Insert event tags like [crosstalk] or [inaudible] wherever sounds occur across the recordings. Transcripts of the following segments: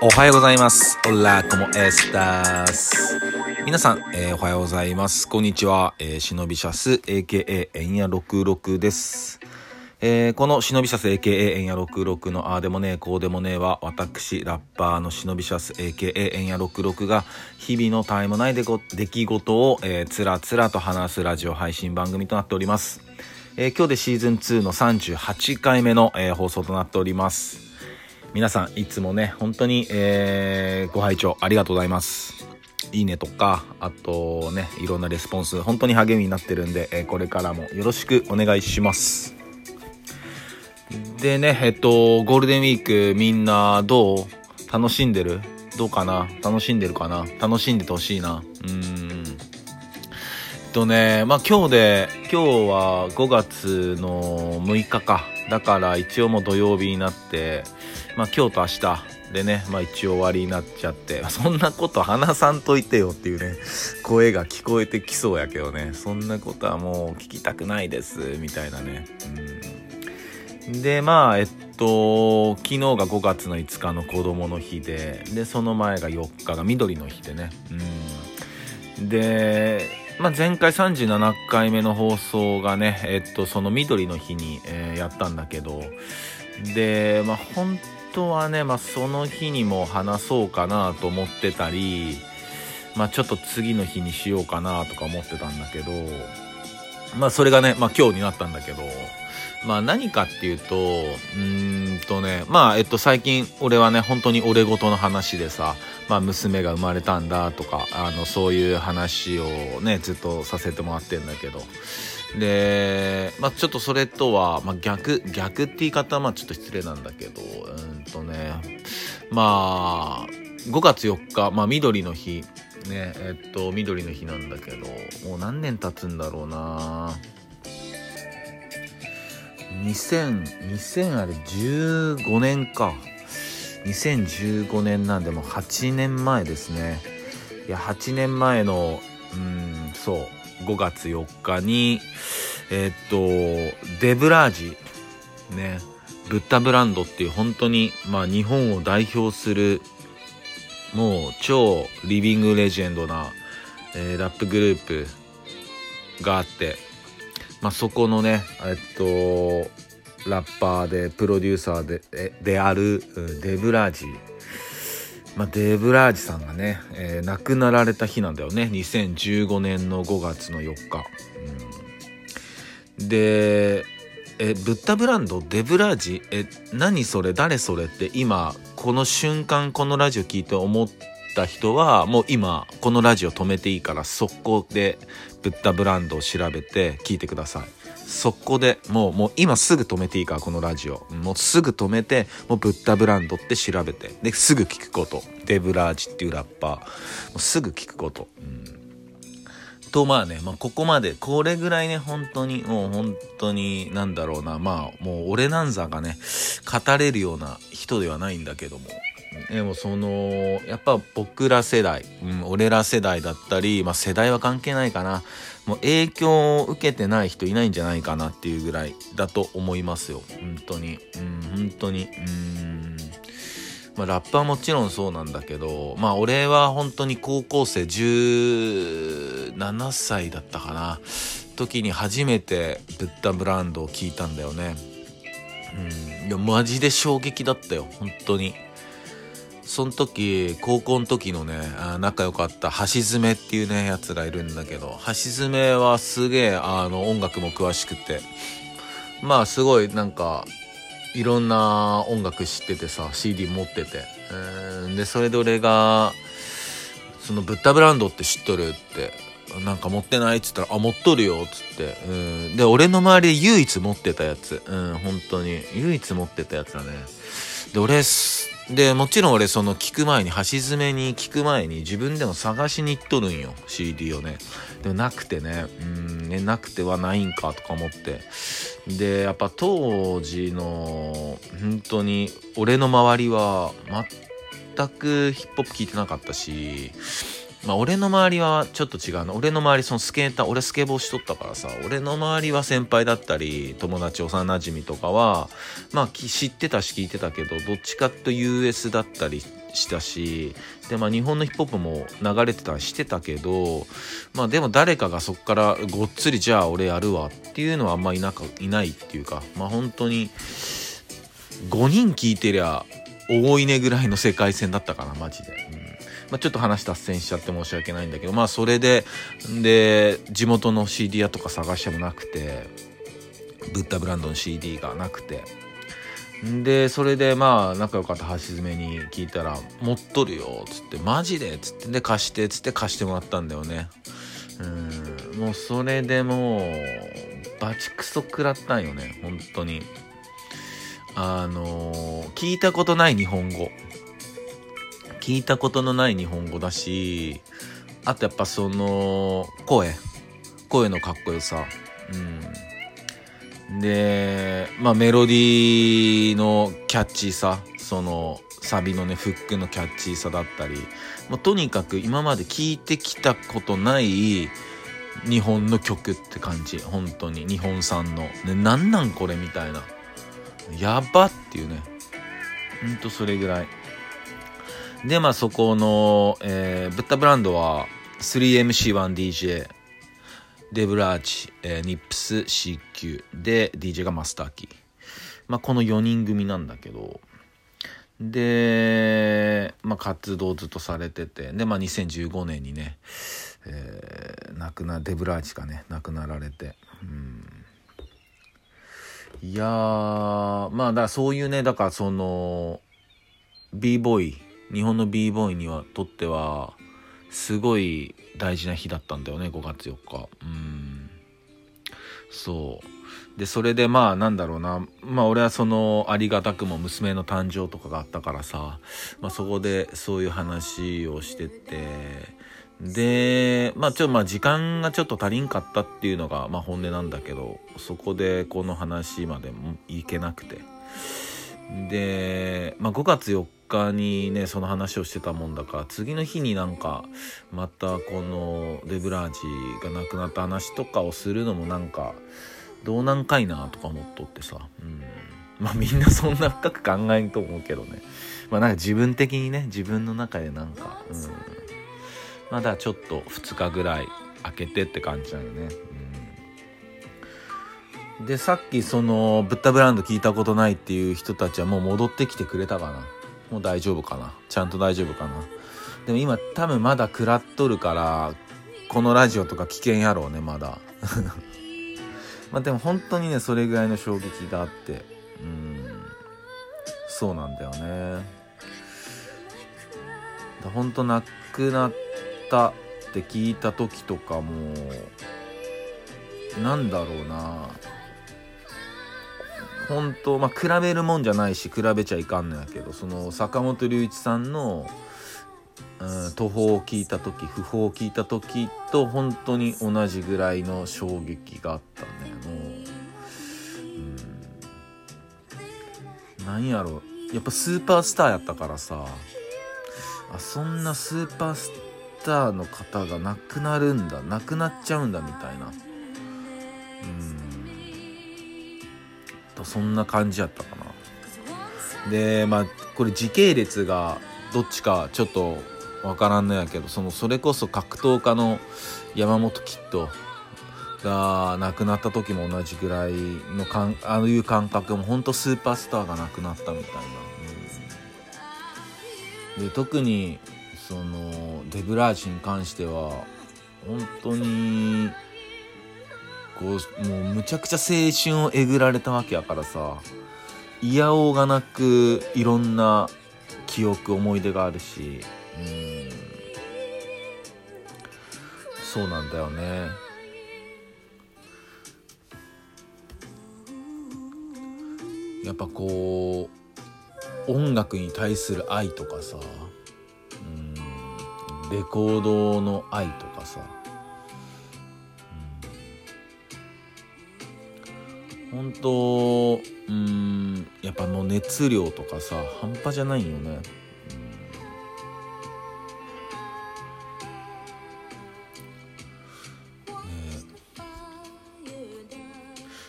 おはようございます。オラコモエスタス。皆さん、えーおはようございます。こんにちは。えー、忍びシャス、AKA エンヤ66です。えーこの忍びシャス AKA エンヤ66のああでもねえこうでもねえは私ラッパーの忍びシャス AKA エンヤ66が日々のタイム内でご出来事を、えーつらつらと話すラジオ配信番組となっております。えー今日でシーズン2の38回目の、えー放送となっております。皆さんいつもね本当に、えーご拝聴ありがとうございます。いいねとかあとねいろんなレスポンス本当に励みになってるんで、えーこれからもよろしくお願いします。でねえっとゴールデンウィークみんなどう楽しんでる？どうかな？楽しんでるかな？楽しんでてほしいな。うん。えっとねまあ今日で今日は5月の6日か。だから一応もう土曜日になってまあ今日と明日でねまあ一応終わりになっちゃって [laughs] そんなこと話さんといてよっていうね声が聞こえてきそうやけどねそんなことはもう聞きたくないですみたいなね。うん。でまあえっと昨日が5月の5日の子供の日ででその前が4日が緑の日でね。うん。でまあ、前回37回目の放送がね、えっと、その緑の日に、えーやったんだけど、で、まあ、本当はね、まあ、その日にも話そうかなと思ってたり、まあ、ちょっと次の日にしようかなとか思ってたんだけど、まあ、それがね、まあ、今日になったんだけど、まあ、何かっていうと、うーんとね、まあ、えっと、最近、俺はね、本当に俺事の話でさ、まあ、娘が生まれたんだとか、あの、そういう話をね、ずっとさせてもらってんだけど、で、まあ、ちょっとそれとは、まあ、逆、逆って言い方は、まあ、ちょっと失礼なんだけど、うんとね、まあ、5月4日、まあ、緑の日、ね、えっと、緑の日なんだけど、もう何年経つんだろうな。2000、2000あれ15年か。2015年なんでもう8年前ですね。いや、8年前の、うん、そう、5月4日に、えっと、デブラージ、ね、ブッダブランドっていう本当に、まあ日本を代表する、もう超リビングレジェンドな、えーラップグループがあって、まあ、そこのね、えっと、ラッパーでプロデューサーでであるデブラージ、まあ、デブラージさんがね、えー亡くなられた日なんだよね。2015年の5月の4日、うん。でえブッダブランドデブラージ？え何それ？誰それ？って今この瞬間このラジオ聞いて思った人はもう今このラジオ止めていいから速攻でブッダブランドを調べて聞いてください。速攻でもうもう今すぐ止めていいからこのラジオ。もうすぐ止めてもうブッダブランドって調べて。ですぐ聞くこと。デブラージっていうラッパー。もうすぐ聞くこと、うん。とまあね、まあ、ここまでこれぐらいね本当にもう本当になんだろうな。まあもう俺なんざがね語れるような人ではないんだけども。でもそのやっぱ僕ら世代、うん、俺ら世代だったり、まあ、世代は関係ないかな。もう影響を受けてない人いないんじゃないかなっていうぐらいだと思いますよ。本当に。うん本当に。うん。まあ、ラップはもちろんそうなんだけど、まあ俺は本当に高校生17歳だったかな、時に初めてブッダブランドを聞いたんだよね。うん、いやマジで衝撃だったよ、本当に。その時、高校の時のね、仲良かった橋爪っていうね、やつがいるんだけど、橋爪はすげえ、あの、音楽も詳しくて、まあすごいなんか、いろんな音楽知っててさ CD 持ってて、でそれで俺が「そのブッダブランドって知っとる?」って「なんか持ってない?」っつったら「あ持っとるよ」っつって、で俺の周りで唯一持ってたやつうん本当に唯一持ってたやつだねで俺でもちろん俺その聞く前に橋爪に聞く前に自分でも探しに行っとるんよ CD をね。でもなくてねうんねなくてはないんかとか思って。でやっぱ当時の本当に俺の周りは全くヒップホップ聞いてなかったしまあ俺の周りはちょっと違うな俺の周りそのスケーター俺スケボーしとったからさ俺の周りは先輩だったり友達幼なじみとかはまあ知ってたし聞いてたけどどっちかと US だったりしたしでまあ日本のヒップホップも流れてたりしてたけどまあでも誰かがそっからごっつりじゃあ俺やるわっていうのはあんまいなかいないっていうかまあ本当に5人聞いてりゃ多いねぐらいの世界線だったかなマジで。まあ、ちょっと話脱線しちゃって申し訳ないんだけどまあそれでで地元の CD 屋とか探してもなくてブッダブランドの CD がなくて。でそれでまあ仲良かった橋爪に聞いたら「持っとるよ」っつって「マジで?」っつってで貸してっつって貸してもらったんだよね。うんもうそれでもうバチクソ食らったんよね本当に。あのー、聞いたことない日本語。聞いたことのない日本語だしあとやっぱその声。声のかっこよさ。うん。でまあメロディーのキャッチーさそのサビのねフックのキャッチーさだったりもうとにかく今まで聞いてきたことない日本の曲って感じ。本当に。日本産の、ね、なんなんこれみたいな。やばっていうね。ほんとそれぐらい。で、まあそこの、えー、ブッダブランドは 3MC1DJ、デブラーチ、えー、ニップス CQ で DJ がマスターキー。まあこの4人組なんだけど、で、まあ活動ずっとされてて、で、まあ2015年にね、えー、亡くな、デブラーチがね、亡くなられて、うん。いやー、まあだからそういうね、だからその、b ボーイ、日本の b ボーイにはとってはすごい大事な日だったんだよね5月4日うん。そう。でそれでまあなんだろうな。まあ俺はそのありがたくも娘の誕生とかがあったからさ、まあ、そこでそういう話をしてて。でまあちょっとまあ時間がちょっと足りんかったっていうのがまあ本音なんだけどそこでこの話までもいけなくて。で、まあ、5月4日にねその話をしてたもんだから次の日になんかまたこのデブラージが亡くなった話とかをするのもなんかどうなんかいなとか思っとってさ、うん、まあみんなそんな深く考えんと思うけどね。まあなんか自分的にね自分の中でなんか、うん、まだちょっと2日ぐらい空けてって感じなのね、うん、でさっきそのブッダブランド聞いたことないっていう人たちはもう戻ってきてくれたかな。もう大丈夫かな？ちゃんと大丈夫かな？でも今多分まだ食らっとるからこのラジオとか危険やろうねまだ。[laughs] まあでも本当にねそれぐらいの衝撃があってうん。そうなんだよね。本当亡くなったって聞いた時とかもなんだろうな。本当まあ比べるもんじゃないし比べちゃいかんのやけどその坂本龍一さんの、うん、途方を聞いた時訃報を聞いた時と本当に同じぐらいの衝撃があったね。もう、うん、なんやろ。やっぱスーパースターやったからさあそんなスーパースターの方が亡くなるんだ亡くなっちゃうんだみたいな。うん。とそんな感じやったかな。でまあこれ時系列がどっちかちょっとわからんのやけどそのそれこそ格闘家の山本キッドが亡くなった時も同じぐらいのかんああいう感覚も本当スーパースターが亡くなったみたいな、うん、で特にそのデブラージに関しては本当にこうもうむちゃくちゃ青春をえぐられたわけやからさ。いやおうがなくいろんな記憶思い出があるし。うん。そうなんだよね。やっぱこう音楽に対する愛とかさ。うん。レコードの愛とかさ。本当うんやっぱもう熱量とかさ半端じゃないよね。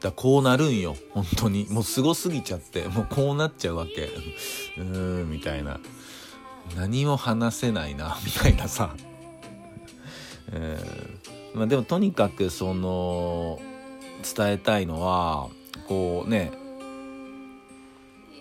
だこうなるんよ。本当に。もうすごすぎちゃって。もうこうなっちゃうわけ。うーんみたいな。何も話せないなみたいなさ、えーまあ、でもとにかくその伝えたいのはこうね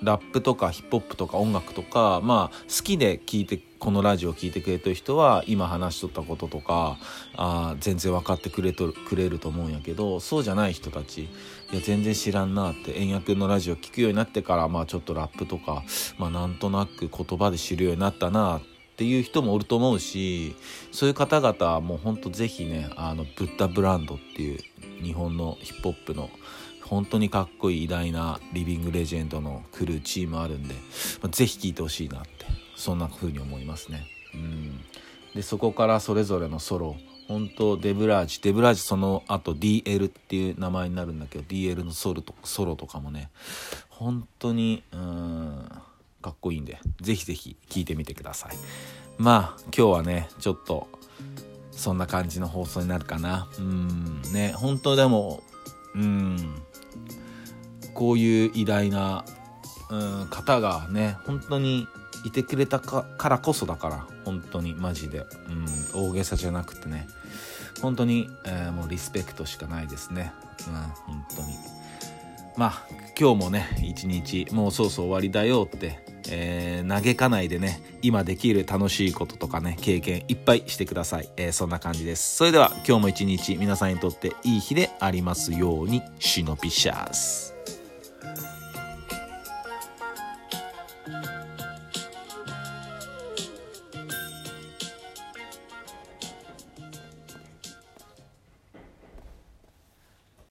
ラップとかヒップホップとか音楽とかまあ好きで聞いてこのラジオを聴いてくれてる人は今話しとったこととかあ全然分かってくれとくれると思うんやけどそうじゃない人たちいや全然知らんなって円くのラジオ聴くようになってからまあちょっとラップとかまあなんとなく言葉で知るようになったなってっていう人もおると思うしそういう方々もうほんとぜひねあのブッダブランドっていう日本のヒップホップの本当にかっこいい偉大なリビングレジェンドのクルーチームあるんで、まあ、ぜひ聴いてほしいなってそんな風に思いますね。うん、でそこからそれぞれのソロ本当デブラージデブラージその後 DL っていう名前になるんだけど DL のソロとソロとかもね本当にうんかっこいいんでぜひぜひ聴いてみてください。まあ今日はねちょっとそんな感じの放送になるかな。うんね本当でもうんこういう偉大な、うん、方がね本当にいてくれたからこそだから本当にマジで、うん、大げさじゃなくてね本当に、えー、もうリスペクトしかないですね、うん、本当に。まあ今日もね一日もうそうそう終わりだよって、えー、嘆かないでね今できる楽しいこととかね経験いっぱいしてください、えー、そんな感じです。それでは今日も一日皆さんにとっていい日でありますようにシノピシャース。